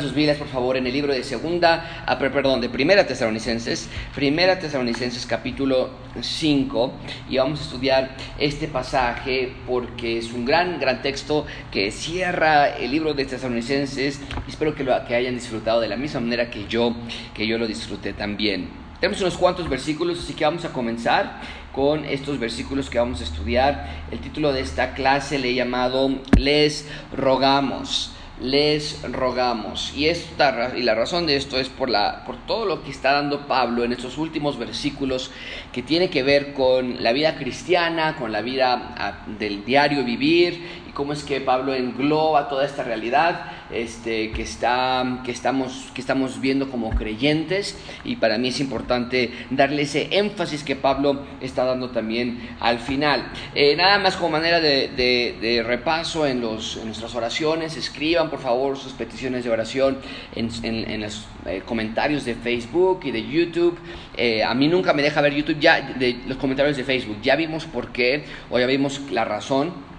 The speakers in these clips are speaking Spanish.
Sus Biblias, por favor, en el libro de segunda, ah, perdón, de primera Tesalonicenses, primera Tesalonicenses capítulo 5, y vamos a estudiar este pasaje porque es un gran, gran texto que cierra el libro de Tesalonicenses. Espero que lo que hayan disfrutado de la misma manera que yo, que yo lo disfruté también. Tenemos unos cuantos versículos, así que vamos a comenzar con estos versículos que vamos a estudiar. El título de esta clase le he llamado Les rogamos les rogamos. Y, esta, y la razón de esto es por, la, por todo lo que está dando Pablo en estos últimos versículos que tiene que ver con la vida cristiana, con la vida ah, del diario vivir cómo es que Pablo engloba toda esta realidad este, que, está, que, estamos, que estamos viendo como creyentes y para mí es importante darle ese énfasis que Pablo está dando también al final. Eh, nada más como manera de, repaso en, los, nuestras oraciones, escriban por favor sus peticiones de oración en, en, los eh, comentarios de Facebook y de YouTube. Eh, a mí nunca me deja ver YouTube ya de los comentarios de Facebook. Ya vimos por qué o ya vimos la razón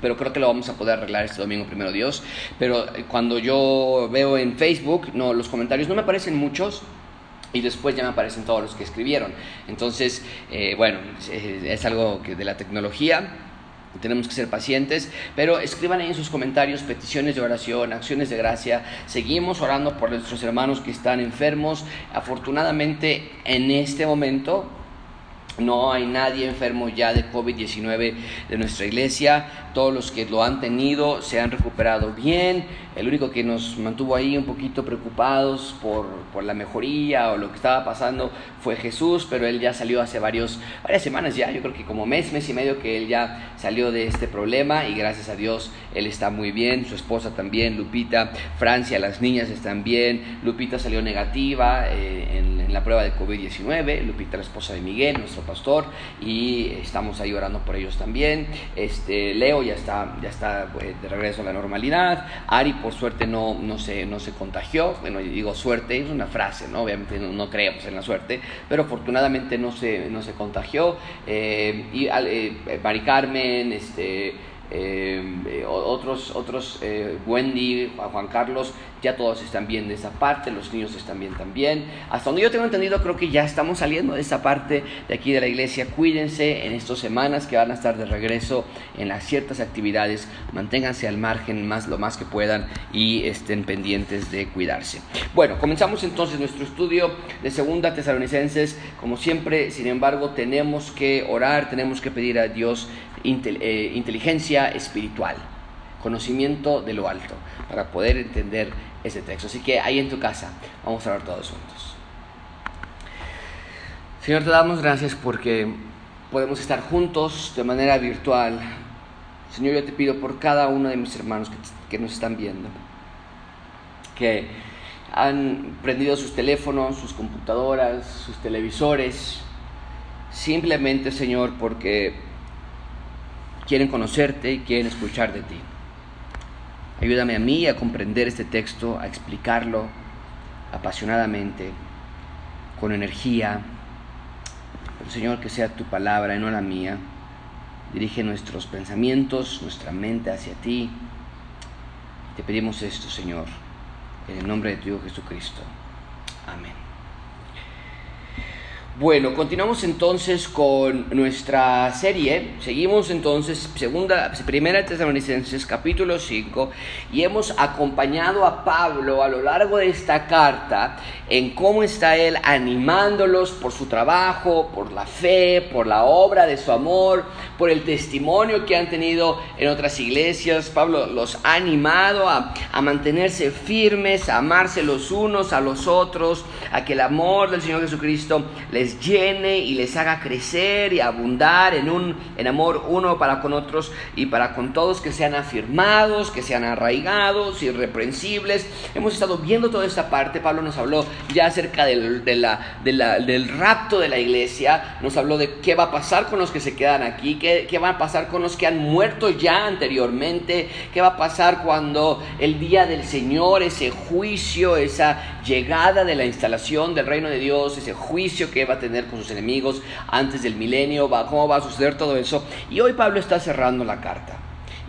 pero creo que lo vamos a poder arreglar este domingo, primero Dios. Pero eh, cuando yo veo en Facebook, no, los comentarios no me aparecen muchos, y después ya me aparecen todos los que escribieron. Entonces, eh, bueno, es, algo que de la tecnología. Tenemos que ser pacientes, pero escriban ahí en sus comentarios peticiones de oración, acciones de gracia. Seguimos orando por nuestros hermanos que están enfermos. Afortunadamente, en este momento no hay nadie enfermo ya de COVID-19 de nuestra iglesia. Todos los que lo han tenido se han recuperado bien. El único que nos mantuvo ahí un poquito preocupados por, por la mejoría o lo que estaba pasando fue Jesús, pero él ya salió hace varios, varias semanas ya, yo creo que como mes, mes y medio que él ya salió de este problema y gracias a Dios él está muy bien, su esposa también, Lupita, Francia, las niñas están bien, Lupita salió negativa eh, en, en la prueba de COVID-19, Lupita la esposa de Miguel, nuestro pastor, y estamos ahí orando por ellos también. Este, Leo ya está, ya está pues, de regreso a la normalidad. Ari, por suerte, no, no, se, no se contagió. Bueno, digo suerte, es una frase, ¿no? Obviamente no, creemos en la suerte, pero afortunadamente no se, no se contagió. Eh, y eh, Mari Carmen, este. Eh, otros, otros Wendy, Juan Carlos, ya todos están bien de esa parte, los niños están bien también. Hasta donde yo tengo entendido, creo que ya estamos saliendo de esa parte de aquí de la iglesia. Cuídense en estas semanas que van a estar de regreso en las ciertas actividades. Manténganse al margen más lo más que puedan y estén pendientes de cuidarse. Bueno, comenzamos entonces nuestro estudio de Segunda Tesalonicenses. Como siempre, sin embargo, tenemos que orar, tenemos que pedir a Dios eh, inteligencia espiritual conocimiento de lo alto, para poder entender ese texto. Así que ahí en tu casa vamos a hablar todos juntos. Señor, te damos gracias porque podemos estar juntos de manera virtual. Señor, yo te pido por cada uno de mis hermanos que, que nos están viendo, que han prendido sus teléfonos, sus computadoras, sus televisores, simplemente, Señor, porque quieren conocerte y quieren escuchar de ti. Ayúdame a mí a comprender este texto, a explicarlo apasionadamente, con energía. Pero Señor, que sea tu palabra y no la mía. Dirige nuestros pensamientos, nuestra mente hacia ti. Te pedimos esto, Señor, en el nombre de tu Hijo Jesucristo. Amén. Bueno, continuamos entonces con nuestra serie. Seguimos entonces segunda, primera Tesalonicenses capítulo 5 y hemos acompañado a Pablo a lo largo de esta carta en cómo está él animándolos por su trabajo, por la fe, por la obra de su amor, por el testimonio que han tenido en otras iglesias. Pablo los ha animado a, a mantenerse firmes, a amarse los unos a los otros, a que el amor del Señor Jesucristo les llene y les haga crecer y abundar en un en amor uno para con otros y para con todos que sean afirmados, que sean arraigados, irreprensibles. Hemos estado viendo toda esta parte. Pablo nos habló ya acerca del, de la, del rapto de la iglesia, nos habló de qué va a pasar con los que se quedan aquí, qué, qué va a pasar con los que han muerto ya anteriormente, qué va a pasar cuando el día del Señor, ese juicio, esa llegada de la instalación del reino de Dios, ese juicio que va a tener con sus enemigos antes del milenio, va, cómo va a suceder todo eso. Y hoy Pablo está cerrando la carta.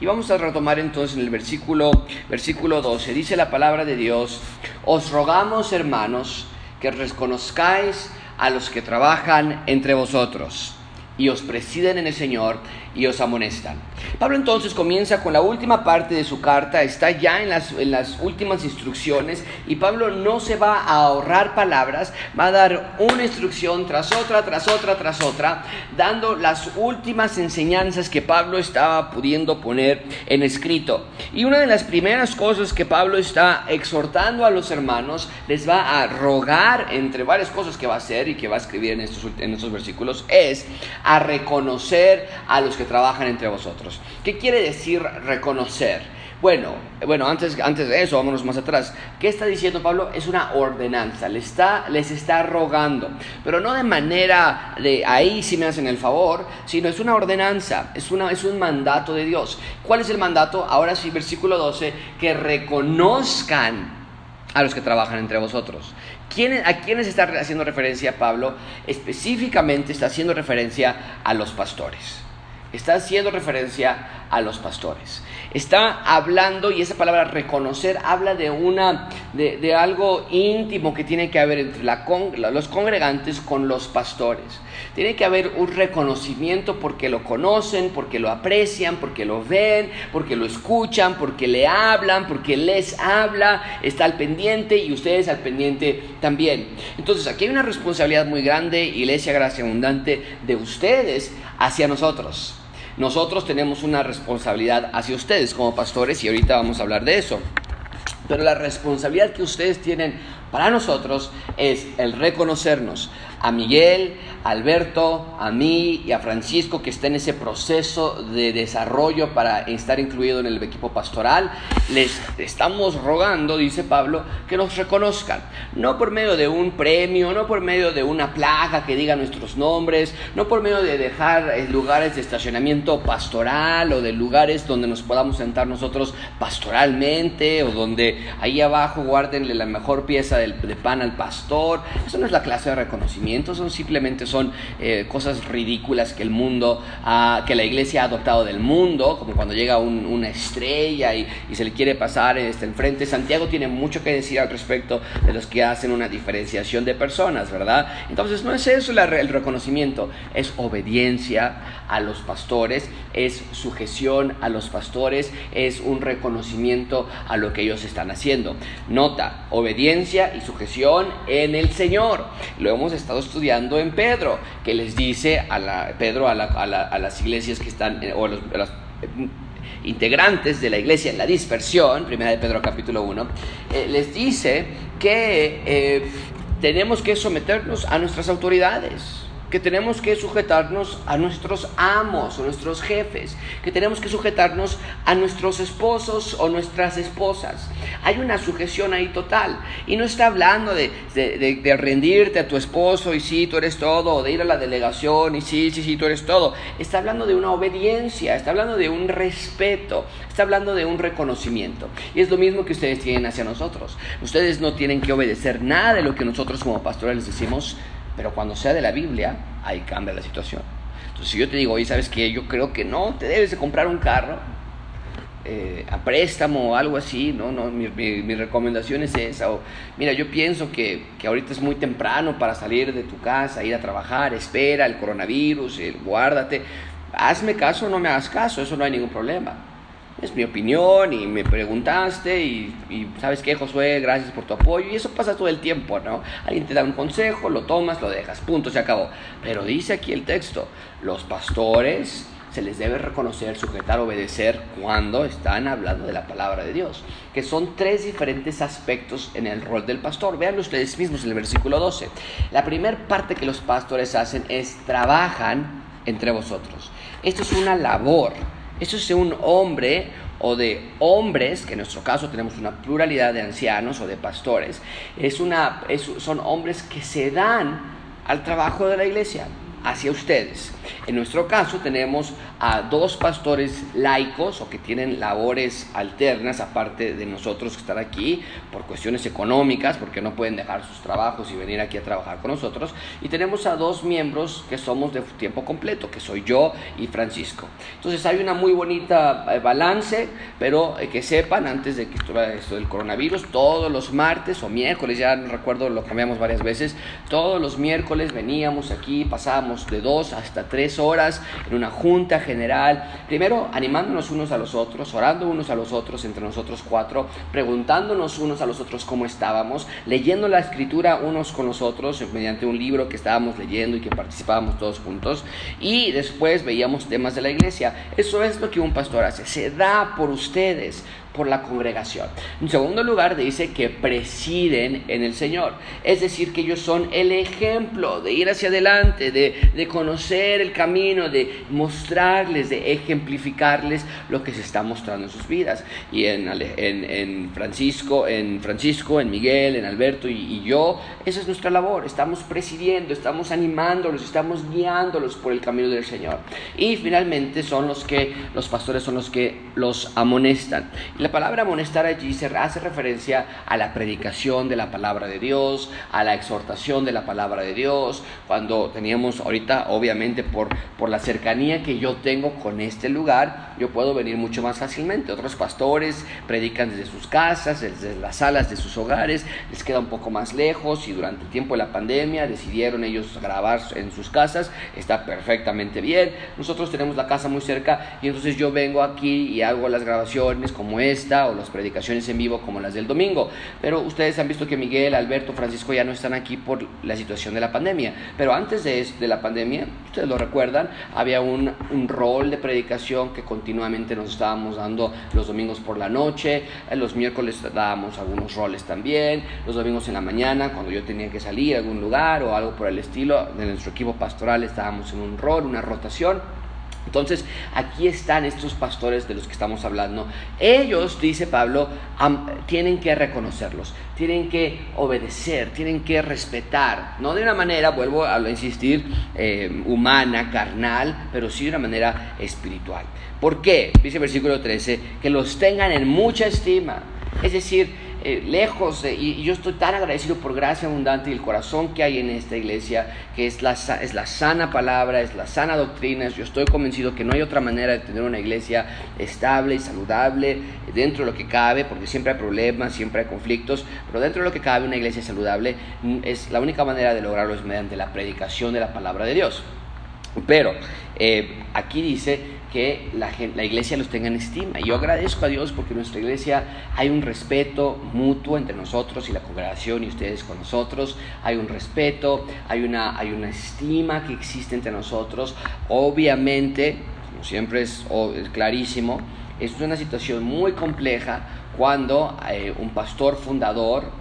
Y vamos a retomar entonces en el versículo, versículo 12. Dice la palabra de Dios, os rogamos hermanos que reconozcáis a los que trabajan entre vosotros y os presiden en el Señor y os amonestan. Pablo entonces comienza con la última parte de su carta, está ya en las, en las últimas instrucciones y Pablo no se va a ahorrar palabras, va a dar una instrucción tras otra, tras otra, tras otra, dando las últimas enseñanzas que Pablo estaba pudiendo poner en escrito. Y una de las primeras cosas que Pablo está exhortando a los hermanos, les va a rogar, entre varias cosas que va a hacer y que va a escribir en estos, en estos versículos, es a reconocer a los que trabajan entre vosotros. ¿Qué quiere decir reconocer? Bueno, bueno, antes, antes de eso, vámonos más atrás. ¿Qué está diciendo Pablo? Es una ordenanza, les está, les está rogando, pero no de manera de ahí si me hacen el favor, sino es una ordenanza, es, una, es un mandato de Dios. ¿Cuál es el mandato? Ahora sí, versículo 12, que reconozcan a los que trabajan entre vosotros. ¿A quiénes está haciendo referencia Pablo? Específicamente está haciendo referencia a los pastores. Está haciendo referencia a los pastores. Está hablando, y esa palabra reconocer habla de, una, de, algo íntimo que tiene que haber entre la, los congregantes con los pastores. Tiene que haber un reconocimiento porque lo conocen, porque lo aprecian, porque lo ven, porque lo escuchan, porque le hablan, porque les habla, está al pendiente y ustedes al pendiente también. Entonces aquí hay una responsabilidad muy grande, Iglesia Gracia Abundante, de ustedes hacia nosotros. Nosotros tenemos una responsabilidad hacia ustedes como pastores y ahorita vamos a hablar de eso. Pero la responsabilidad que ustedes tienen para nosotros es el reconocernos a Miguel, a Alberto, a mí y a Francisco que está en ese proceso de desarrollo para estar incluido en el equipo pastoral. Les estamos rogando, dice Pablo, que nos reconozcan, no por medio de un premio, no por medio de una placa que diga nuestros nombres, no por medio de dejar eh, lugares de estacionamiento pastoral o de lugares donde nos podamos sentar nosotros pastoralmente o donde ahí abajo guárdenle la mejor pieza de, pan al pastor. Eso no es la clase de reconocimiento, son simplemente son eh, cosas ridículas que el mundo, que la iglesia ha adoptado del mundo, como cuando llega una estrella y, se le quiere pasar este, enfrente. Santiago tiene mucho que decir al respecto de los que hacen una diferenciación de personas, ¿verdad? Entonces no es eso el reconocimiento, es obediencia a los pastores, es sujeción a los pastores, es un reconocimiento a lo que ellos están haciendo. Nota, obediencia y sujeción en el Señor. Lo hemos estado estudiando en Pedro, que les dice a la, Pedro a, las iglesias que están, o a los, eh, integrantes de la iglesia en la dispersión, primera de Pedro capítulo 1, eh, les dice que eh, tenemos que someternos a nuestras autoridades que tenemos que sujetarnos a nuestros amos o nuestros jefes, que tenemos que sujetarnos a nuestros esposos o nuestras esposas. Hay una sujeción ahí total. Y no está hablando de, de, rendirte a tu esposo y sí, tú eres todo, o de ir a la delegación y sí, sí, sí, tú eres todo. Está hablando de una obediencia, está hablando de un respeto, está hablando de un reconocimiento. Y es lo mismo que ustedes tienen hacia nosotros. Ustedes no tienen que obedecer nada de lo que nosotros como pastores les decimos pero cuando sea de la Biblia, ahí cambia la situación. Entonces, si yo te digo, oye, ¿sabes qué? Yo creo que no, te debes de comprar un carro eh, a préstamo o algo así, ¿no? no mi, mi, recomendación es esa. O, mira, yo pienso que, que, ahorita es muy temprano para salir de tu casa, ir a trabajar, espera el coronavirus, el, guárdate. Hazme caso o no me hagas caso, eso no hay ningún problema es mi opinión y me preguntaste y, sabes qué, Josué, gracias por tu apoyo y eso pasa todo el tiempo, ¿no? Alguien te da un consejo, lo tomas, lo dejas, punto, se acabó. Pero dice aquí el texto, los pastores se les debe reconocer, sujetar, obedecer cuando están hablando de la palabra de Dios, que son tres diferentes aspectos en el rol del pastor. Vean ustedes mismos en el versículo 12. La primera parte que los pastores hacen es trabajan entre vosotros. Esto es una labor esto es de un hombre o de hombres, que en nuestro caso tenemos una pluralidad de ancianos o de pastores, es una, son hombres que se dan al trabajo de la iglesia. hacia ustedes. En nuestro caso tenemos a dos pastores laicos o que tienen labores alternas aparte de nosotros que están aquí por cuestiones económicas, porque no pueden dejar sus trabajos y venir aquí a trabajar con nosotros. Y tenemos a dos miembros que somos de tiempo completo, que soy yo y Francisco. Entonces hay una muy bonita eh, balance, pero eh, que sepan antes de que esto del coronavirus, todos los martes o miércoles, ya no recuerdo, lo cambiamos varias veces, todos los miércoles veníamos aquí, pasábamos de dos hasta tres horas en una junta general, primero animándonos unos a los otros, orando unos a los otros, entre nosotros cuatro, preguntándonos unos a los otros cómo estábamos, leyendo la escritura unos con los otros mediante un libro que estábamos leyendo y que participábamos todos juntos, y después veíamos temas de la iglesia. Eso es lo que un pastor hace, se da por ustedes, por la congregación. En segundo lugar, dice que presiden en el Señor. Es decir, que ellos son el ejemplo de ir hacia adelante, de, conocer el camino, de mostrarles, de ejemplificarles lo que se está mostrando en sus vidas. Y en, en, Francisco, en Francisco, en Miguel, en Alberto y, y yo, esa es nuestra labor. Estamos presidiendo, estamos animándolos, estamos guiándolos por el camino del Señor. Y finalmente son los que, los pastores son los que los amonestan. La palabra amonestar allí hace referencia a la predicación de la palabra de Dios, a la exhortación de la palabra de Dios. Cuando teníamos ahorita, obviamente por, por la cercanía que yo tengo con este lugar, yo puedo venir mucho más fácilmente. Otros pastores predican desde sus casas, desde las salas de sus hogares, les queda un poco más lejos y durante el tiempo de la pandemia decidieron ellos grabar en sus casas. Está perfectamente bien. Nosotros tenemos la casa muy cerca y entonces yo vengo aquí y hago las grabaciones como es esta o las predicaciones en vivo como las del domingo. Pero ustedes han visto que Miguel, Alberto, Francisco ya no están aquí por la situación de la pandemia. Pero antes de, de la pandemia, ustedes lo recuerdan, había un, un rol de predicación que continuamente nos estábamos dando los domingos por la noche, eh, los miércoles dábamos algunos roles también, los domingos en la mañana cuando yo tenía que salir a algún lugar o algo por el estilo, de nuestro equipo pastoral estábamos en un rol, una rotación. Entonces, aquí están estos pastores de los que estamos hablando. Ellos, dice Pablo, tienen que reconocerlos, tienen que obedecer, tienen que respetar, no de una manera, vuelvo a insistir, eh, humana, carnal, pero sí de una manera espiritual. ¿Por qué? Dice el versículo 13, que los tengan en mucha estima. Es decir, eh, lejos, y, yo estoy tan agradecido por gracia abundante y el corazón que hay en esta iglesia, que es la, es la sana palabra, es la sana doctrina. Yo estoy convencido que no hay otra manera de tener una iglesia estable y saludable dentro de lo que cabe, porque siempre hay problemas, siempre hay conflictos, pero dentro de lo que cabe una iglesia saludable mm, es la única manera de lograrlo es mediante la predicación de la palabra de Dios. Pero eh, aquí dice que la, iglesia los tenga en estima. Y yo agradezco a Dios porque en nuestra iglesia hay un respeto mutuo entre nosotros y la congregación y ustedes con nosotros. Hay un respeto, hay una, hay una estima que existe entre nosotros. Obviamente, como siempre es, clarísimo, es una situación muy compleja cuando eh, un pastor fundador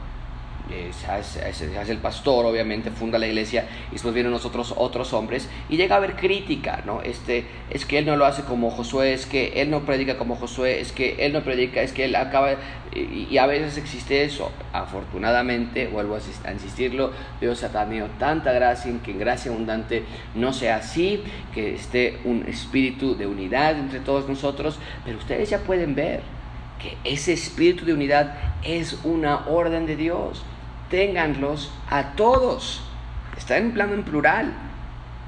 eh, se, hace, el pastor, obviamente, funda la iglesia, y después vienen nosotros otros hombres, y llega a haber crítica, ¿no? Este, es que él no lo hace como Josué, es que él no predica como Josué, es que él no predica, es que él acaba, y, a veces existe eso. Afortunadamente, vuelvo a, insistirlo, Dios ha tenido tanta gracia en que en gracia abundante no sea así, que esté un espíritu de unidad entre todos nosotros, pero ustedes ya pueden ver que ese espíritu de unidad es una orden de Dios ténganlos a todos. Está en plano en plural.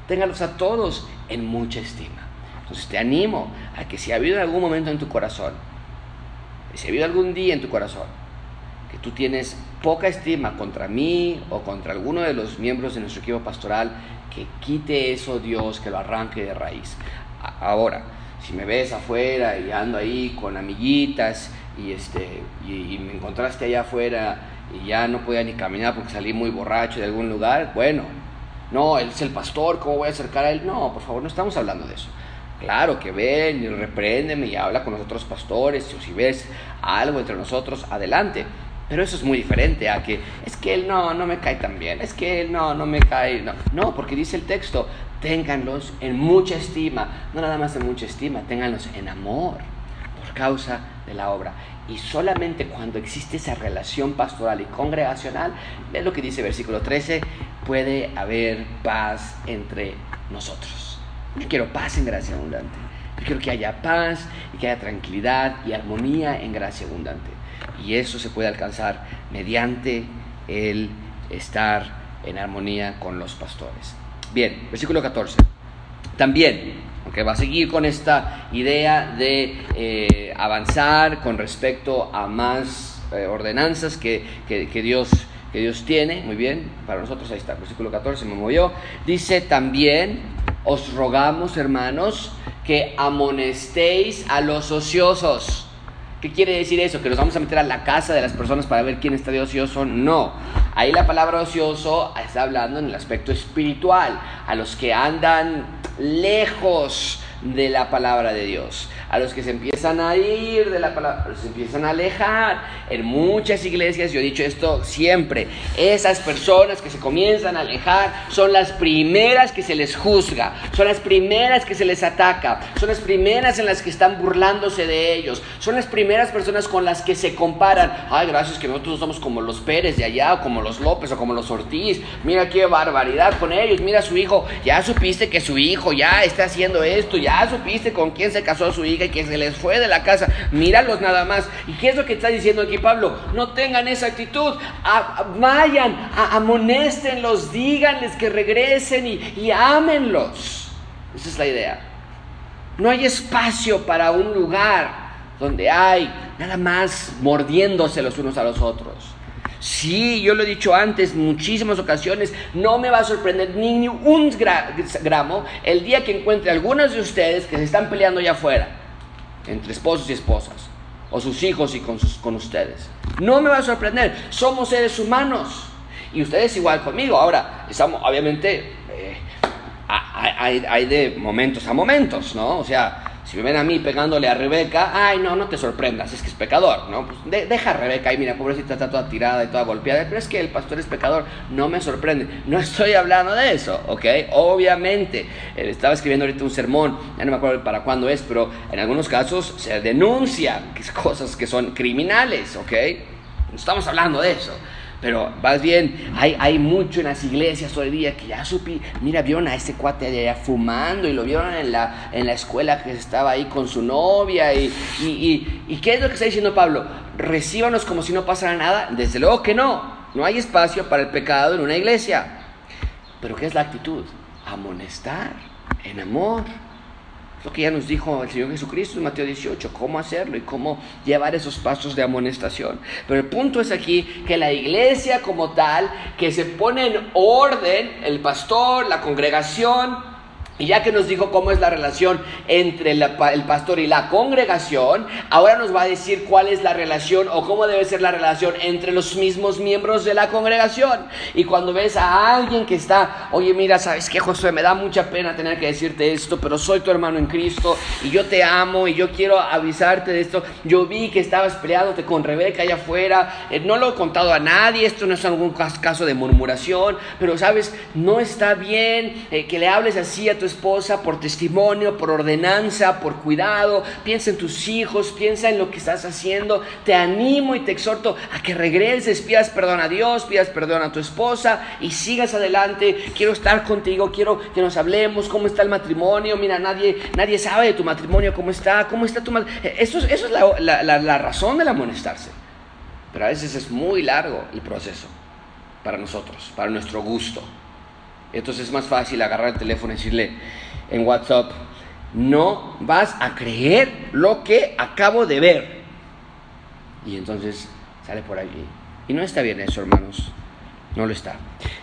Ténganlos a todos en mucha estima. Entonces te animo a que si ha habido algún momento en tu corazón, si ha habido algún día en tu corazón, que tú tienes poca estima contra mí o contra alguno de los miembros de nuestro equipo pastoral, que quite eso Dios, que lo arranque de raíz. Ahora, si me ves afuera y ando ahí con amiguitas y, este, y me encontraste allá afuera y ya no podía ni caminar porque salí muy borracho de algún lugar, bueno, no, él es el pastor, ¿cómo voy a acercar a él? No, por favor, no estamos hablando de eso. Claro que ven y repréndeme y habla con los otros pastores, o si ves algo entre nosotros, adelante. Pero eso es muy diferente a que es que él no, no me cae tan bien, es que él no, no me cae. No, no porque dice el texto, ténganlos en mucha estima, no nada más en mucha estima, ténganlos en amor causa de la obra. Y solamente cuando existe esa relación pastoral y congregacional, es lo que dice versículo 13, puede haber paz entre nosotros. Yo quiero paz en gracia abundante. Yo quiero que haya paz y que haya tranquilidad y armonía en gracia abundante. Y eso se puede alcanzar mediante el estar en armonía con los pastores. Bien, versículo 14. También, aunque va a seguir con esta idea de eh, avanzar con respecto a más eh, ordenanzas que, que, Dios, que Dios tiene, muy bien, para nosotros ahí está, versículo 14 me movió, dice también, os rogamos hermanos, que amonestéis a los ociosos. ¿Qué quiere decir eso? ¿Que nos vamos a meter a la casa de las personas para ver quién está de ocioso? No. Ahí la palabra ocioso está hablando en el aspecto espiritual, a los que andan lejos de la palabra de Dios a los que se empiezan a ir de la palabra, se empiezan a alejar. En muchas iglesias, yo he dicho esto siempre, esas personas que se comienzan a alejar son las primeras que se les juzga, son las primeras que se les ataca, son las primeras en las que están burlándose de ellos, son las primeras personas con las que se comparan. Ay, gracias que nosotros somos como los Pérez de allá, o como los López, o como los Ortiz. Mira qué barbaridad con ellos, mira su hijo, ya supiste que su hijo ya está haciendo esto, ya supiste con quién se casó su que se les fue de la casa. Míralos nada más. ¿Y qué es lo que está diciendo aquí Pablo? No tengan esa actitud. vayan, amonéstenlos, díganles que regresen y, y ámenlos. Esa es la idea. No hay espacio para un lugar donde hay nada más mordiéndose los unos a los otros. Sí, yo lo he dicho antes, muchísimas ocasiones, no me va a sorprender ni un gramo el día que encuentre algunos de ustedes que se están peleando allá afuera entre esposos y esposas, o sus hijos y con, sus, con ustedes. No me va a sorprender, somos seres humanos. Y ustedes igual conmigo. Ahora, estamos, obviamente, eh, hay, hay, de momentos a momentos, ¿no? O sea, si me ven a mí pegándole a Rebeca, ay, no, no te sorprendas, es que es pecador, ¿no? Pues deja a Rebeca y mira, pobrecita está toda tirada y toda golpeada, pero es que el pastor es pecador, no me sorprende. No estoy hablando de eso, ¿ok? Obviamente, él estaba escribiendo ahorita un sermón, ya no me acuerdo para cuándo es, pero en algunos casos se denuncian cosas que son criminales, ¿ok? No estamos hablando de eso. Pero más bien, hay, hay mucho en las iglesias hoy día que ya supí, mira, vieron a ese cuate de allá fumando y lo vieron en la, en la escuela que estaba ahí con su novia. Y, y, y, qué es lo que está diciendo Pablo? Recíbanos como si no pasara nada. Desde luego que no. No hay espacio para el pecado en una iglesia. Pero ¿qué es la actitud? Amonestar en amor lo que ya nos dijo el Señor Jesucristo en Mateo 18, cómo hacerlo y cómo llevar esos pasos de amonestación. Pero el punto es aquí que la iglesia como tal, que se pone en orden, el pastor, la congregación, y ya que nos dijo cómo es la relación entre el pastor y la congregación, ahora nos va a decir cuál es la relación o cómo debe ser la relación entre los mismos miembros de la congregación. Y cuando ves a alguien que está, oye, mira, sabes que Josué, me da mucha pena tener que decirte esto, pero soy tu hermano en Cristo y yo te amo y yo quiero avisarte de esto. Yo vi que estabas peleándote con Rebeca allá afuera, eh, no lo he contado a nadie, esto no es algún caso de murmuración, pero sabes, no está bien eh, que le hables así a tu esposa por testimonio, por ordenanza, por cuidado. Piensa en tus hijos, piensa en lo que estás haciendo. Te animo y te exhorto a que regreses, pidas perdón a Dios, pidas perdón a tu esposa y sigas adelante. Quiero estar contigo, quiero que nos hablemos, cómo está el matrimonio. Mira, nadie, nadie sabe de tu matrimonio, cómo está, cómo está tu matrimonio. Eso, eso es la, la, la razón del amonestarse. Pero a veces es muy largo el proceso para nosotros, para nuestro gusto. Entonces es más fácil agarrar el teléfono y decirle en WhatsApp, no vas a creer lo que acabo de ver. Y entonces sale por allí. Y no está bien eso, hermanos. No lo está.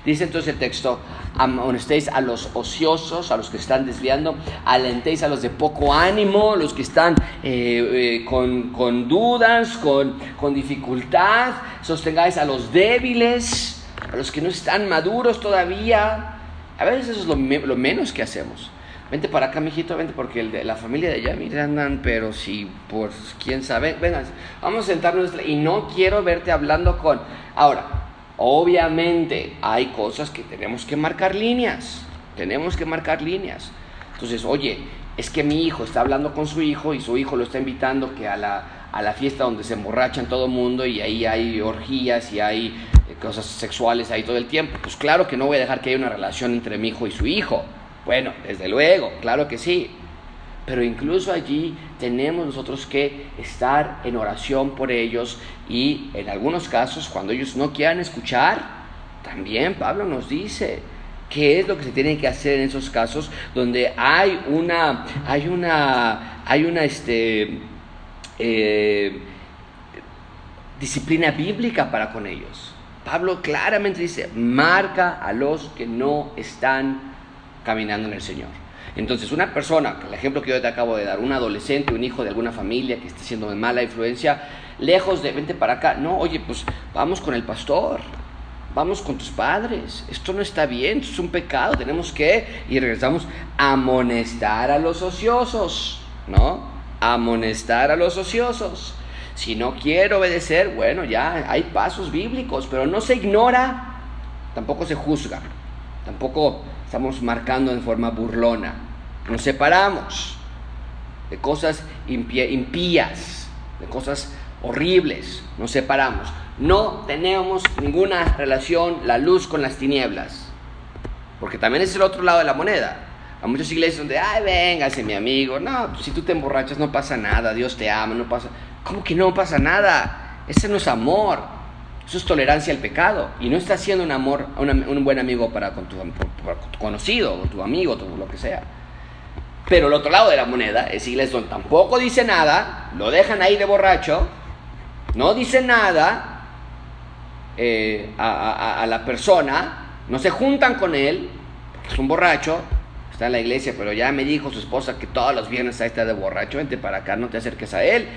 Dice entonces el texto, amonestéis a los ociosos, a los que están desviando, alentéis a los de poco ánimo, los que están eh, eh, con, con, dudas, con, con dificultad, sostengáis a los débiles, a los que no están maduros todavía, a veces eso es lo, menos que hacemos. Vente para acá, mijito, vente, porque el de, la familia de allá, mira, andan, pero si, por quién sabe, venga, vamos a sentarnos y no quiero verte hablando con. Ahora, obviamente hay cosas que tenemos que marcar líneas, tenemos que marcar líneas. Entonces, oye, es que mi hijo está hablando con su hijo y su hijo lo está invitando que a la, a la fiesta donde se emborrachan todo el mundo y ahí hay orgías y hay cosas sexuales ahí todo el tiempo. Pues claro que no voy a dejar que haya una relación entre mi hijo y su hijo. Bueno, desde luego, claro que sí. Pero incluso allí tenemos nosotros que estar en oración por ellos y en algunos casos cuando ellos no quieran escuchar, también Pablo nos dice qué es lo que se tiene que hacer en esos casos donde hay una, hay una, hay una, este, eh, disciplina bíblica para con ellos. Pablo claramente dice, marca a los que no están caminando en el Señor. Entonces, una persona, el ejemplo que yo te acabo de dar, un adolescente, un hijo de alguna familia que esté siendo de mala influencia, lejos de vente para acá, no, oye, pues vamos con el pastor, vamos con tus padres, esto no está bien, esto es un pecado, tenemos que, y regresamos, amonestar a los ociosos, ¿no? Amonestar a los ociosos. Si no quiere obedecer, bueno, ya hay pasos bíblicos, pero no se ignora, tampoco se juzga, tampoco estamos marcando en forma burlona. Nos separamos de cosas impías, de cosas horribles, nos separamos. No tenemos ninguna relación la luz con las tinieblas, porque también es el otro lado de la moneda. Hay muchas iglesias donde, ay, véngase mi amigo, no, si tú te emborrachas no pasa nada, Dios te ama, no pasa... ¿Cómo que no pasa nada? Ese no es amor. Eso es tolerancia al pecado. Y no está siendo un amor, un buen amigo para con tu, conocido, o tu amigo, todo lo que sea. Pero el otro lado de la moneda es iglesia donde tampoco dice nada, lo dejan ahí de borracho, no dice nada eh, a, a, la persona, no se juntan con él, es un borracho, está en la iglesia, pero ya me dijo su esposa que todos los viernes ahí está de borracho, vente para acá, no te acerques a él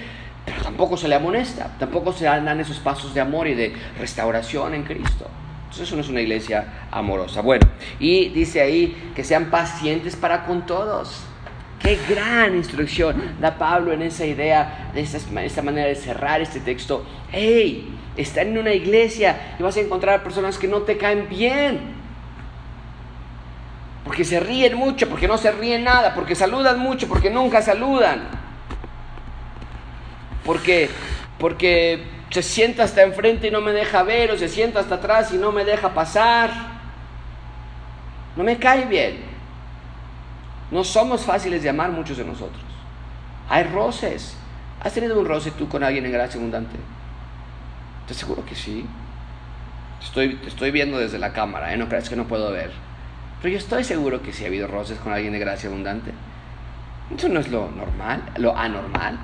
pero tampoco se le amonesta, tampoco se dan esos pasos de amor y de restauración en Cristo. Entonces eso no es una iglesia amorosa. Bueno, y dice ahí que sean pacientes para con todos. Qué gran instrucción da Pablo en esa idea, de esta, manera de cerrar este texto. Hey, está en una iglesia y vas a encontrar personas que no te caen bien. Porque se ríen mucho, porque no se ríen nada, porque saludan mucho, porque nunca saludan porque, porque se sienta hasta enfrente y no me deja ver, o se sienta hasta atrás y no me deja pasar. No me cae bien. No somos fáciles de amar muchos de nosotros. Hay roces. ¿Has tenido un roce tú con alguien en gracia abundante? Te seguro que sí. Estoy, estoy viendo desde la cámara, ¿eh? no creas que no puedo ver. Pero yo estoy seguro que sí ha habido roces con alguien de gracia abundante. Eso no es lo normal, lo anormal.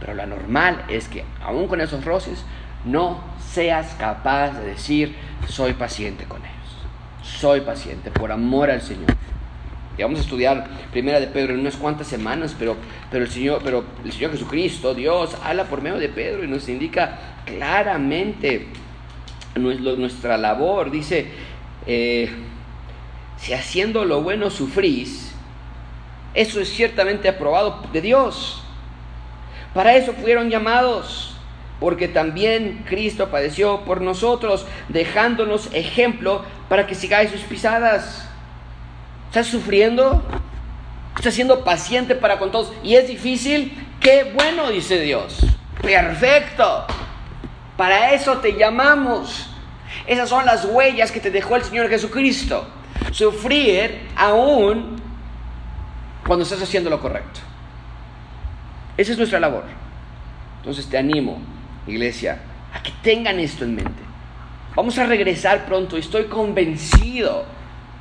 Pero lo normal es que, aún con esos roces, no seas capaz de decir, soy paciente con ellos. Soy paciente por amor al Señor. Y vamos a estudiar Primera de Pedro en unas cuantas semanas, pero, pero, el Señor, pero el Señor Jesucristo, Dios, habla por medio de Pedro y nos indica claramente nuestra labor. Dice, eh, si haciendo lo bueno sufrís, eso es ciertamente aprobado de Dios para eso fueron llamados, porque también Cristo padeció por nosotros, dejándonos ejemplo para que sigáis sus pisadas. ¿Estás sufriendo? ¿Estás siendo paciente para con todos? ¿Y es difícil? ¡Qué bueno! dice Dios. Perfecto. Para eso te llamamos. Esas son las huellas que te dejó el Señor Jesucristo. Sufrir aún cuando estás haciendo lo correcto. Esa es nuestra labor. Entonces te animo, iglesia, a que tengan esto en mente. Vamos a regresar pronto, estoy convencido,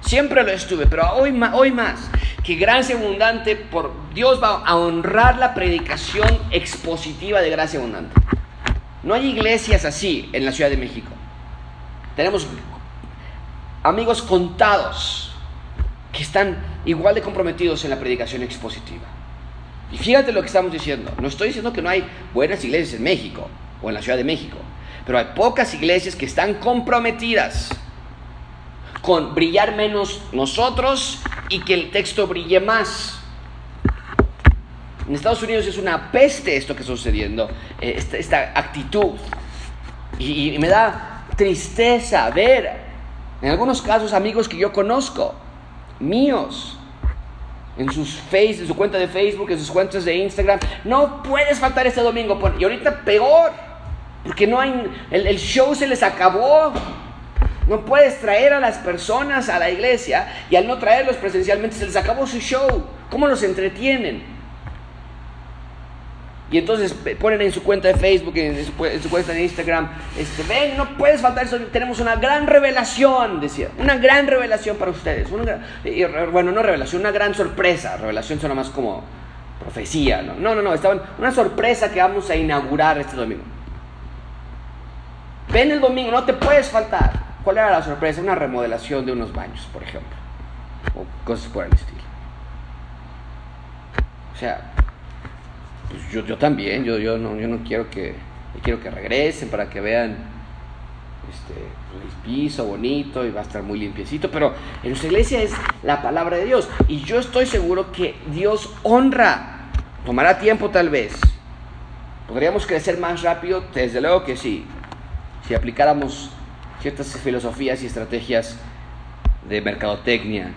siempre lo estuve, pero hoy, hoy más, que gracia abundante, por Dios va a honrar la predicación expositiva de gracia abundante. No hay iglesias así en la Ciudad de México. Tenemos amigos contados que están igual de comprometidos en la predicación expositiva. Y fíjate lo que estamos diciendo. No estoy diciendo que no hay buenas iglesias en México o en la Ciudad de México, pero hay pocas iglesias que están comprometidas con brillar menos nosotros y que el texto brille más. En Estados Unidos es una peste esto que está sucediendo, eh, esta, actitud. y me da tristeza ver, en algunos casos, amigos que yo conozco, míos, en, sus face, en su cuenta de Facebook, en sus cuentas de Instagram. No puedes faltar este domingo. Y ahorita peor, porque no hay, el, show se les acabó. No puedes traer a las personas a la iglesia y al no traerlos presencialmente se les acabó su show. ¿Cómo los entretienen? Y entonces ponen en su cuenta de Facebook, en su, cuenta de Instagram, este, ven, no puedes faltar eso, tenemos una gran revelación, decía, una gran revelación para ustedes. bueno, no revelación, una gran sorpresa. Revelación suena más como profecía, ¿no? No, no, no, estaban, una sorpresa que vamos a inaugurar este domingo. Ven el domingo, no te puedes faltar. ¿Cuál era la sorpresa? Una remodelación de unos baños, por ejemplo. O cosas por el estilo. O sea, pues yo, yo también, yo, yo, no, yo no quiero que, quiero que regresen para que vean este, el piso bonito y va a estar muy limpiecito, pero en nuestra iglesia es la palabra de Dios. Y yo estoy seguro que Dios honra, tomará tiempo tal vez, podríamos crecer más rápido, desde luego que sí, si aplicáramos ciertas filosofías y estrategias de mercadotecnia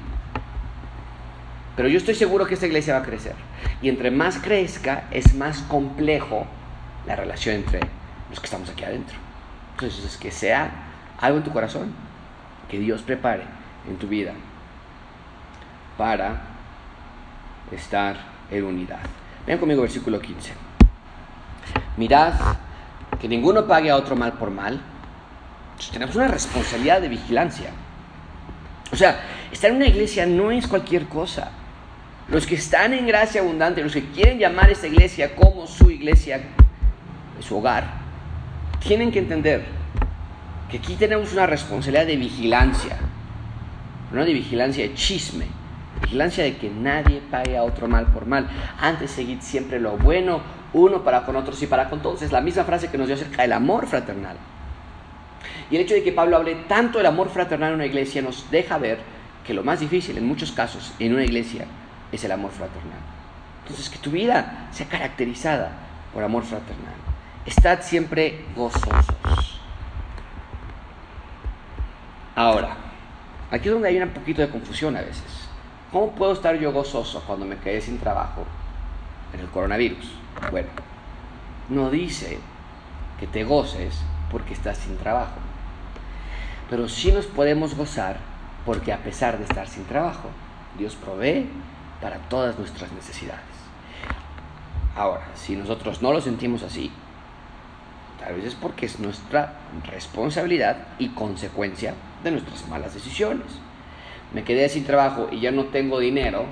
pero yo estoy seguro que esta iglesia va a crecer. Y entre más crezca, es más complejo la relación entre los que estamos aquí adentro. Entonces, es que sea algo en tu corazón que Dios prepare en tu vida para estar en unidad. Vean conmigo versículo 15. Mirad que ninguno pague a otro mal por mal. Tenemos una responsabilidad de vigilancia. O sea, estar en una iglesia no es cualquier cosa. Los que están en gracia abundante, los que quieren llamar a esta iglesia como su iglesia, su hogar, tienen que entender que aquí tenemos una responsabilidad de vigilancia, no de vigilancia de chisme, vigilancia de que nadie pague a otro mal por mal. Antes seguir siempre lo bueno, uno para con otros y para con todos. Es la misma frase que nos dio acerca del amor fraternal. Y el hecho de que Pablo hable tanto del amor fraternal en una iglesia nos deja ver que lo más difícil en muchos casos en una iglesia es el amor fraternal. Entonces, que tu vida sea caracterizada por amor fraternal. Estad siempre gozosos. Ahora, aquí es donde hay un poquito de confusión a veces. ¿Cómo puedo estar yo gozoso cuando me quedé sin trabajo en el coronavirus? Bueno, no dice que te goces porque estás sin trabajo, pero sí nos podemos gozar porque a pesar de estar sin trabajo, Dios provee para todas nuestras necesidades. Ahora, si nosotros no lo sentimos así, tal vez es porque es nuestra responsabilidad y consecuencia de nuestras malas decisiones. Me quedé sin trabajo y ya no tengo dinero,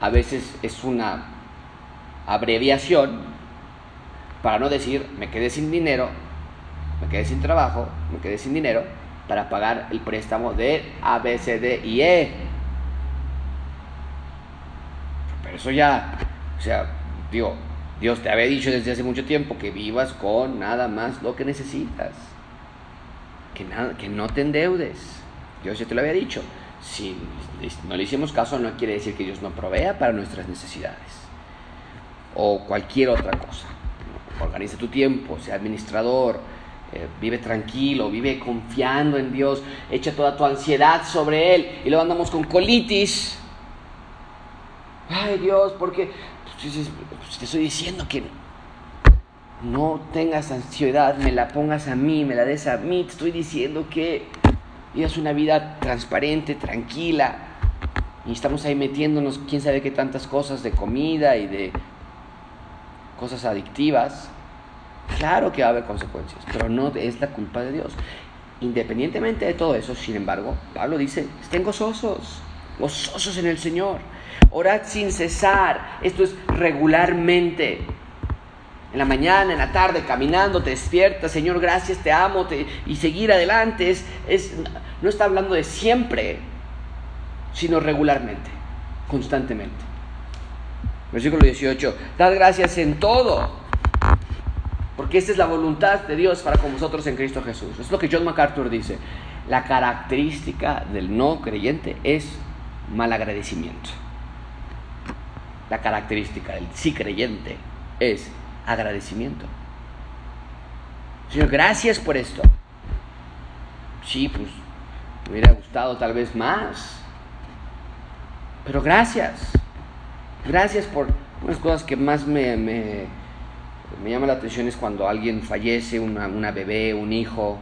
a veces es una abreviación para no decir me quedé sin dinero, me quedé sin trabajo, me quedé sin dinero para pagar el préstamo de A, B, C, D y E eso ya, o sea, digo, Dios te había dicho desde hace mucho tiempo que vivas con nada más lo que necesitas. Que, nada, que no te endeudes. Dios ya te lo había dicho. Si no le hicimos caso, no quiere decir que Dios no provea para nuestras necesidades. O cualquier otra cosa. Organiza tu tiempo, sea administrador, eh, vive tranquilo, vive confiando en Dios, echa toda tu ansiedad sobre Él. Y luego andamos con colitis ay Dios, porque pues, pues, te estoy diciendo que no tengas ansiedad, me la pongas a mí, me la des a mí, te estoy diciendo que vivas una vida transparente, tranquila, y estamos ahí metiéndonos quién sabe qué tantas cosas de comida y de cosas adictivas. Claro que va a haber consecuencias, pero no es la culpa de Dios. Independientemente de todo eso, sin embargo, Pablo dice, estén gozosos, gozosos en el Señor. Orad sin cesar. Esto es regularmente. En la mañana, en la tarde, caminando, te despiertas, Señor, gracias, te amo, y seguir adelante. Es, es, no está hablando de siempre, sino regularmente, constantemente. Versículo 18, dad gracias en todo, porque esta es la voluntad de Dios para con vosotros en Cristo Jesús. Es lo que John MacArthur dice. La característica del no creyente es mal agradecimiento la característica del sí creyente es agradecimiento. Señor, gracias por esto. Sí, pues me hubiera gustado tal vez más. Pero gracias. Gracias por unas cosas que más me, me, llama la atención es cuando alguien fallece, una, una bebé, un hijo.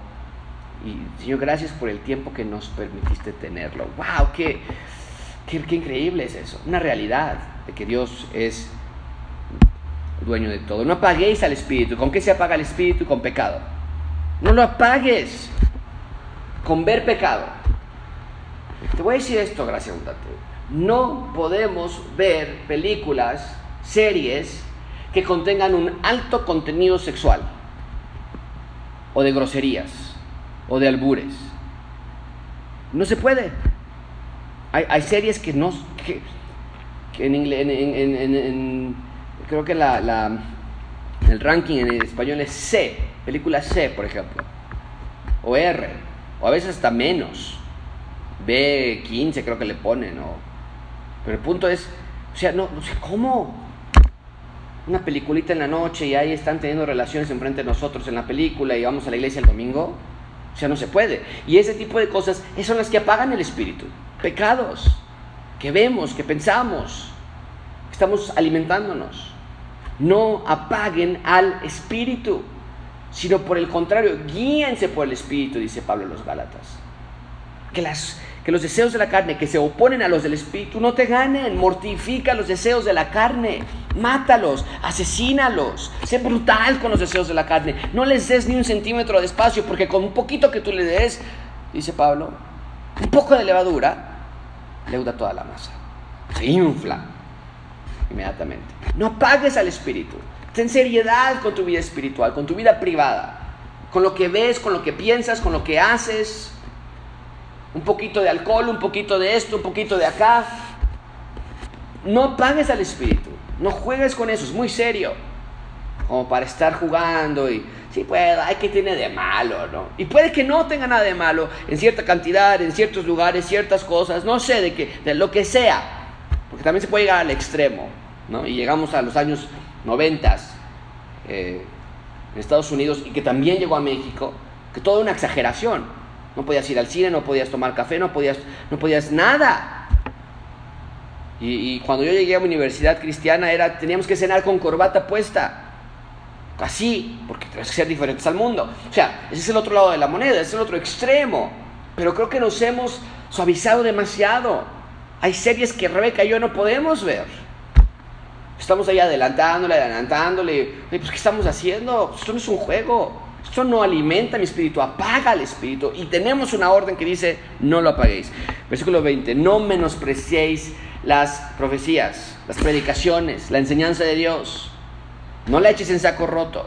Y Señor, gracias por el tiempo que nos permitiste tenerlo. ¡Wow! ¡Qué, qué, qué increíble es eso! Una realidad que Dios es dueño de todo. No apaguéis al Espíritu. ¿Con qué se apaga el Espíritu? Con pecado. No lo apagues con ver pecado. Te voy a decir esto, gracias No podemos ver películas, series que contengan un alto contenido sexual, o de groserías, o de albures. No se puede. Hay, series que no... en, en, creo que la, el ranking en español es C, película C, por ejemplo, o R, o a veces hasta menos. B15 creo que le ponen, ¿no? Pero el punto es, o sea, no, cómo. Una peliculita en la noche y ahí están teniendo relaciones enfrente de nosotros en la película y vamos a la iglesia el domingo. O sea, no se puede. Y ese tipo de cosas son las que apagan el espíritu. Pecados que vemos, que pensamos, estamos alimentándonos. No apaguen al espíritu sino por el contrario, guíense por el Espíritu, dice Pablo en los Gálatas. Que, las, que los deseos de la carne que se oponen a los del Espíritu no te ganen, mortifica los deseos de la carne, mátalos, asesínalos, sé brutal con los deseos de la carne, no les des ni un centímetro de espacio, porque con un poquito que tú le des, dice Pablo, un poco de levadura, leuda toda la masa, se infla inmediatamente. No apagues al Espíritu. Ten seriedad con tu vida espiritual, con tu vida privada, con lo que ves, con lo que piensas, con lo que haces. Un poquito de alcohol, un poquito de esto, un poquito de acá. No pagues al espíritu, no juegues con eso, es muy serio. Como para estar jugando y, sí, pues, hay que tener de malo, ¿no? Y puede que no tenga nada de malo en cierta cantidad, en ciertos lugares, ciertas cosas, no sé, de, que, de lo que sea. Porque también se puede llegar al extremo, ¿no? Y llegamos a los años noventas eh, en Estados Unidos y que también llegó a México, que toda una exageración. No podías ir al cine, no podías tomar café, no podías, no podías nada. Y, cuando yo llegué a mi universidad cristiana era, teníamos que cenar con corbata puesta. Así, porque tenemos que ser diferentes al mundo. O sea, ese es el otro lado de la moneda, ese es el otro extremo. Pero creo que nos hemos suavizado demasiado. Hay series que Rebeca y yo no podemos ver. Estamos ahí adelantándole, adelantándole. pues, ¿qué estamos haciendo? Esto no es un juego. Esto no alimenta mi espíritu, apaga el espíritu. Y tenemos una orden que dice, no lo apaguéis. Versículo 20, no menospreciéis las profecías, las predicaciones, la enseñanza de Dios. No la eches en saco roto.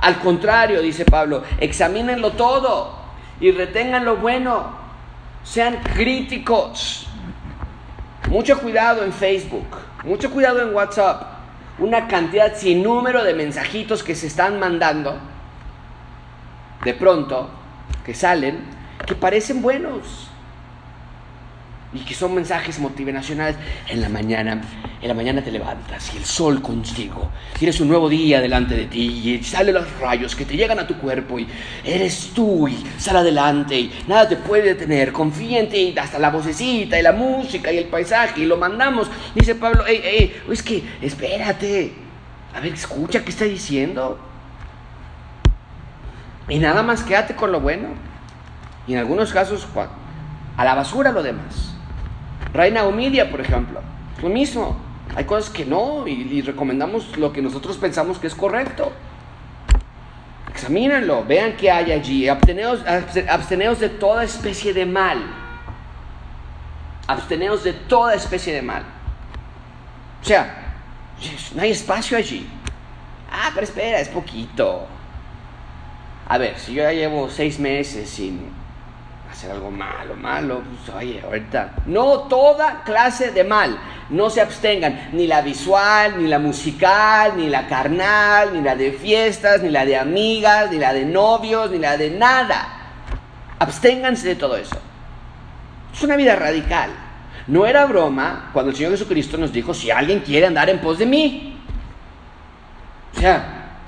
Al contrario, dice Pablo, examínenlo todo y retengan lo bueno. Sean críticos mucho cuidado en Facebook, mucho cuidado en WhatsApp. Una cantidad sin número de mensajitos que se están mandando, de pronto, que salen, que parecen buenos, y que son mensajes motivacionales. En la mañana, en la mañana te levantas y el sol contigo. Tienes un nuevo día delante de ti y salen los rayos que te llegan a tu cuerpo y eres tú y sal adelante y nada te puede detener. Confía en ti, hasta la vocecita y la música y el paisaje y lo mandamos. Dice Pablo, hey, hey, es que espérate. A ver, escucha qué está diciendo. Y nada más quédate con lo bueno. Y en algunos casos, a la basura lo demás. Reina Humidia, por ejemplo, lo mismo. Hay cosas que no y, recomendamos lo que nosotros pensamos que es correcto. Examínenlo, vean qué hay allí. Absteneos de toda especie de mal. Absteneos de toda especie de mal. O sea, no hay espacio allí. Ah, pero espera, es poquito. A ver, si yo ya llevo seis meses sin hacer algo malo, malo, pues oye, ahorita. No toda clase de mal. No se abstengan, ni la visual, ni la musical, ni la carnal, ni la de fiestas, ni la de amigas, ni la de novios, ni la de nada. Absténganse de todo eso. Es una vida radical. No era broma cuando el Señor Jesucristo nos dijo, si alguien quiere andar en pos de mí. O sea,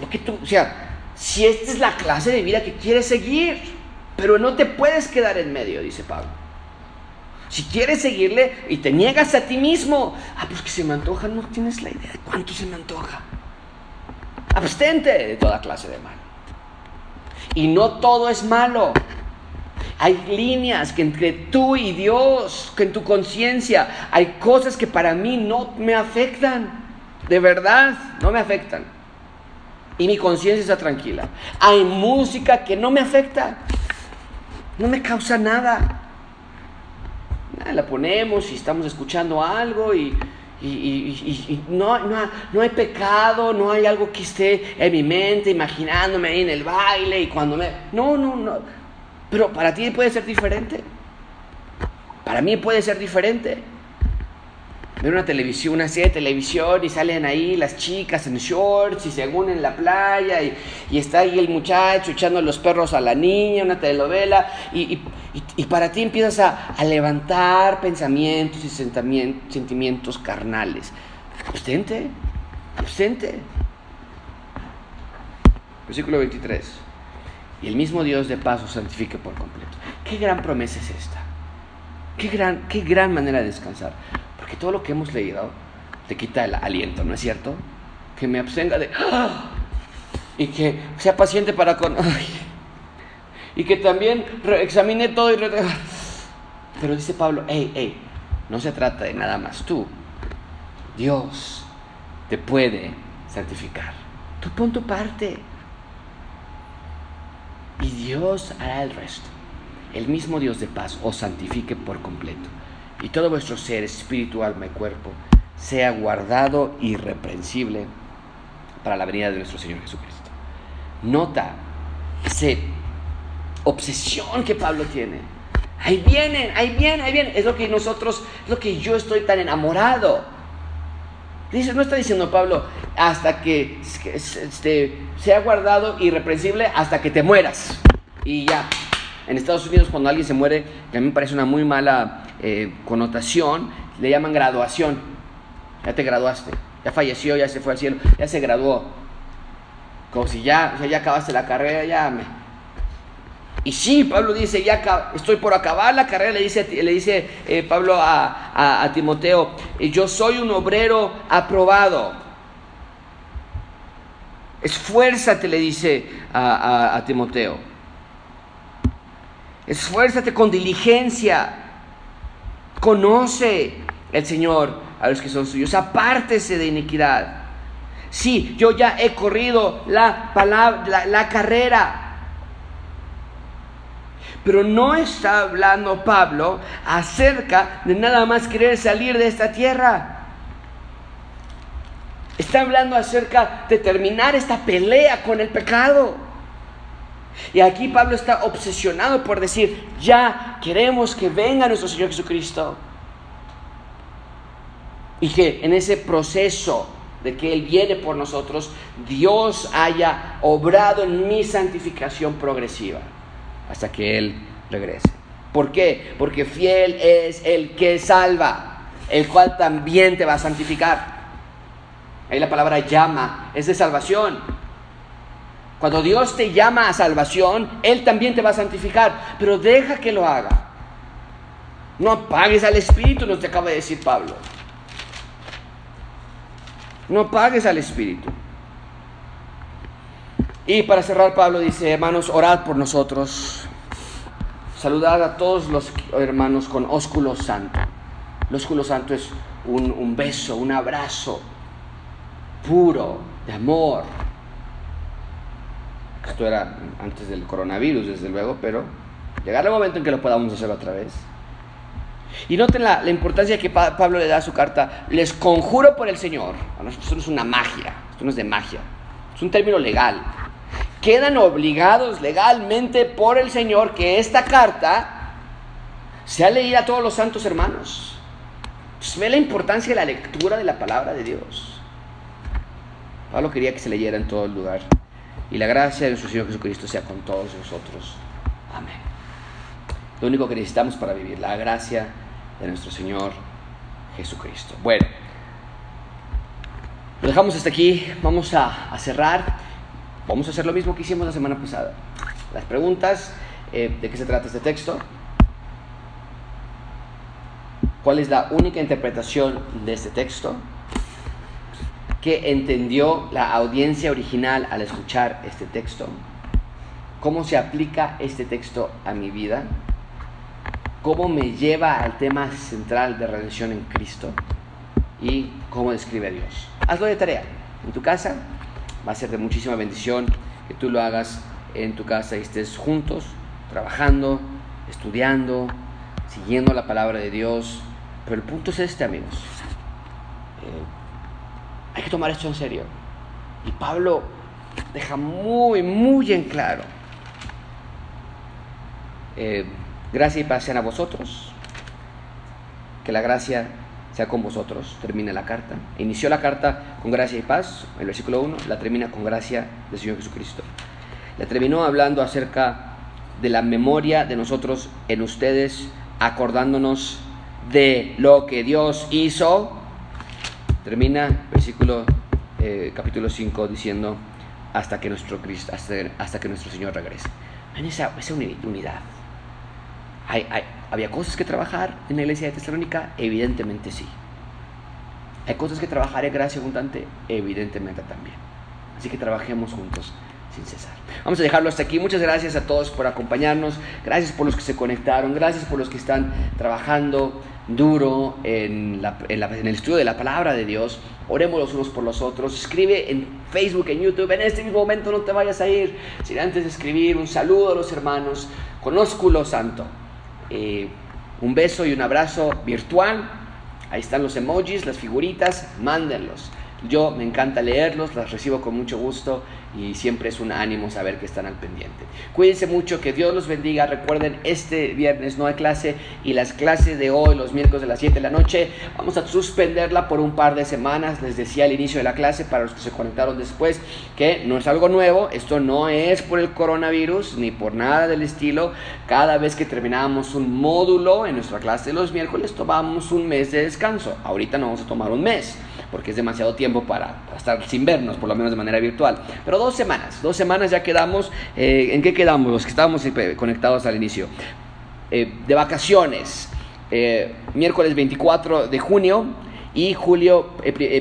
lo que tú, o sea, si esta es la clase de vida que quieres seguir. Pero no te puedes quedar en medio, dice Pablo. Si quieres seguirle y te niegas a ti mismo, ah, pues que se me antoja, no tienes la idea de cuánto se me antoja. Abstente de toda clase de mal. Y no todo es malo. Hay líneas que entre tú y Dios, que en tu conciencia, hay cosas que para mí no me afectan. De verdad, no me afectan. Y mi conciencia está tranquila. Hay música que no me afecta. No me causa nada. La ponemos y estamos escuchando algo y, no, no, hay pecado, no hay algo que esté en mi mente imaginándome ahí en el baile y cuando me... No, no, no. Pero para ti puede ser diferente. Para mí puede ser diferente ver una televisión, una serie de televisión y salen ahí las chicas en shorts y se unen en la playa y, está ahí el muchacho echando los perros a la niña, una telenovela y, para ti empiezas a, levantar pensamientos y sentimientos carnales. Abstente, abstente. Versículo 23. Y el mismo Dios de paso santifique por completo. Qué gran promesa es esta. Qué gran, qué gran manera de descansar. Porque todo lo que hemos leído te quita el aliento, ¿no es cierto? Que me abstenga de... ¡ah! Y que sea paciente para con... Y que también examine todo y... Pero dice Pablo, hey, hey, no se trata de nada más tú. Dios te puede santificar. Tú pon tu parte. Y Dios hará el resto. El mismo Dios de paz os santifique por completo y todo vuestro ser, espíritu, alma y cuerpo, sea guardado irreprensible para la venida de nuestro Señor Jesucristo. Nota esa obsesión que Pablo tiene. Ahí vienen, ahí vienen, ahí vienen. Es lo que nosotros, es lo que yo estoy tan enamorado. Dice, no está diciendo Pablo hasta que este, sea guardado irreprensible hasta que te mueras. Y ya. En Estados Unidos cuando alguien se muere, que a mí me parece una muy mala eh, connotación, le llaman graduación. Ya te graduaste, ya falleció, ya se fue al cielo, ya se graduó. Como si ya, ya acabaste la carrera, ya me... Y sí, Pablo dice, ya estoy por acabar la carrera, le dice, le dice eh, Pablo a, Timoteo, yo soy un obrero aprobado. Esfuérzate, le dice a Timoteo. Esfuérzate con diligencia Conoce el Señor a los que son suyos. Apártese de iniquidad. Sí, yo ya he corrido la, palabra, la, carrera. Pero no está hablando Pablo acerca de nada más querer salir de esta tierra. Está hablando acerca de terminar esta pelea con el pecado. Y aquí Pablo está obsesionado por decir, ya queremos que venga nuestro Señor Jesucristo. Y que en ese proceso de que Él viene por nosotros, Dios haya obrado en mi santificación progresiva hasta que Él regrese. ¿Por qué? Porque fiel es el que salva, el cual también te va a santificar. Ahí la palabra llama es de salvación. Cuando Dios te llama a salvación, Él también te va a santificar, pero deja que lo haga. No apagues al Espíritu, nos te acaba de decir Pablo. No apagues al Espíritu. Y para cerrar, Pablo dice, hermanos, orad por nosotros. Saludad a todos los hermanos con ósculo santo. El ósculo santo es un, un beso, un abrazo puro de amor, esto era antes del coronavirus, desde luego, pero llegará el momento en que lo podamos hacer otra vez. Y noten la, importancia que Pablo le da a su carta. Les conjuro por el Señor. esto no es una magia, esto no es de magia, es un término legal. Quedan obligados legalmente por el Señor que esta carta sea leída a todos los santos hermanos. ve la importancia de la lectura de la palabra de Dios. Pablo quería que se leyera en todo el lugar y la gracia de nuestro Señor Jesucristo sea con todos nosotros. Amén. Lo único que necesitamos para vivir, la gracia de nuestro Señor Jesucristo. Bueno, lo dejamos hasta aquí. Vamos a, cerrar. Vamos a hacer lo mismo que hicimos la semana pasada. Las preguntas, eh, ¿de qué se trata este texto? ¿Cuál es la única interpretación de este texto? Que entendió la audiencia original al escuchar este texto? cómo se aplica este texto a mi vida, cómo me lleva al tema central de redención en Cristo y cómo describe a Dios. Hazlo de tarea. En tu casa va a ser de muchísima bendición que tú lo hagas en tu casa y estés juntos, trabajando, estudiando, siguiendo la palabra de Dios. Pero el punto es este, amigos. Eh, hay que tomar esto en serio. Y Pablo deja muy, muy en claro. Eh, gracia y paz sean a vosotros. Que la gracia sea con vosotros. Termina la carta. Inició la carta con gracia y paz, el versículo 1. La termina con gracia del Señor Jesucristo. La terminó hablando acerca de la memoria de nosotros en ustedes, acordándonos de lo que Dios hizo. Termina versículo eh, capítulo 5 diciendo hasta que nuestro Cristo, hasta, que nuestro Señor regrese. En esa, esa unidad. Hay, ¿Había cosas que trabajar en la iglesia de Tesalónica? Evidentemente sí. ¿Hay cosas que trabajar en gracia abundante? Evidentemente también. Así que trabajemos juntos sin cesar. Vamos a dejarlo hasta aquí. Muchas gracias a todos por acompañarnos. Gracias por los que se conectaron. Gracias por los que están trabajando duro en, el estudio de la palabra de Dios. Oremos los unos por los otros. Escribe en Facebook, en YouTube. En este mismo momento no te vayas a ir sin antes escribir un saludo a los hermanos. Conósculo Santo. Eh, un beso y un abrazo virtual. Ahí están los emojis, las figuritas. Mándenlos. Yo me encanta leerlos, las recibo con mucho gusto y siempre es un ánimo saber que están al pendiente. Cuídense mucho, que Dios los bendiga. Recuerden, este viernes no hay clase y las clases de hoy, los miércoles de las 7 de la noche, vamos a suspenderla por un par de semanas. Les decía al inicio de la clase, para los que se conectaron después, que no es algo nuevo, esto no es por el coronavirus ni por nada del estilo. Cada vez que terminábamos un módulo en nuestra clase de los miércoles, tomamos un mes de descanso. Ahorita no vamos a tomar un mes porque es demasiado tiempo para, estar sin vernos, por lo menos de manera virtual. Pero dos semanas, dos semanas ya quedamos. Eh, ¿En qué quedamos? Los que estábamos conectados al inicio. Eh, de vacaciones, eh, miércoles 24 de junio y julio,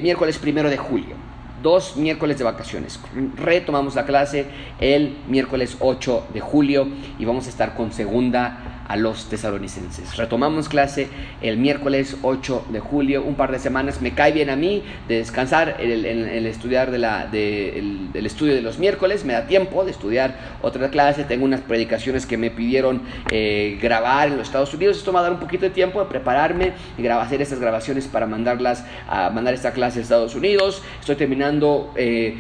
miércoles 1 de julio dos miércoles de vacaciones. Retomamos la clase el miércoles 8 de julio y vamos a estar con segunda a los tesalonicenses. Retomamos clase el miércoles 8 de julio, un par de semanas. Me cae bien a mí de descansar el, estudiar de la, de, el, estudio de los miércoles, me da tiempo de estudiar otra clase. Tengo unas predicaciones que me pidieron eh, grabar en los Estados Unidos. Esto me va a dar un poquito de tiempo de prepararme y hacer estas grabaciones para mandarlas a mandar esta clase a Estados Unidos. Estoy terminando, eh,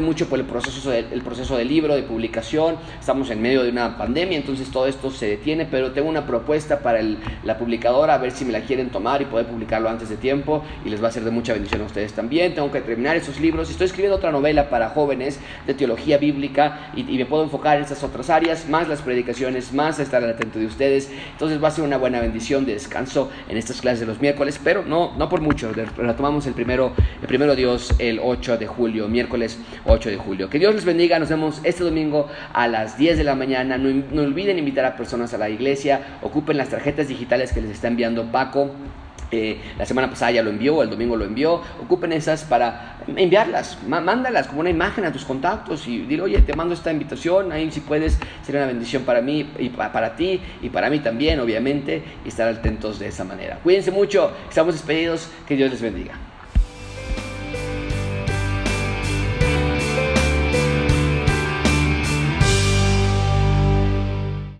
mucho por el proceso, el proceso del libro, de publicación. Estamos en medio de una pandemia, entonces todo esto se detiene pero tengo una propuesta para la publicadora, a ver si me la quieren tomar y poder publicarlo antes de tiempo y les va a ser de mucha bendición a ustedes también. Tengo que terminar esos libros. Estoy escribiendo otra novela para jóvenes de teología bíblica y, me puedo enfocar en estas otras áreas, más las predicaciones, más estar al atento de ustedes. Entonces va a ser una buena bendición de descanso en estas clases de los miércoles, pero no, no por mucho. Retomamos el primero, el primero Dios el 8 de julio, miércoles 8 de julio. Que Dios les bendiga. Nos vemos este domingo a las 10 de la mañana. No, no olviden invitar a personas a la iglesia, ocupen las tarjetas digitales que les está enviando Paco. Eh, la semana pasada ya lo envió, el domingo lo envió. Ocupen esas para enviarlas, mándalas como una imagen a tus contactos y dile, oye, te mando esta invitación, ahí si puedes, sería una bendición para mí y para ti y para mí también, obviamente, y estar atentos de esa manera. Cuídense mucho, estamos despedidos, que Dios les bendiga.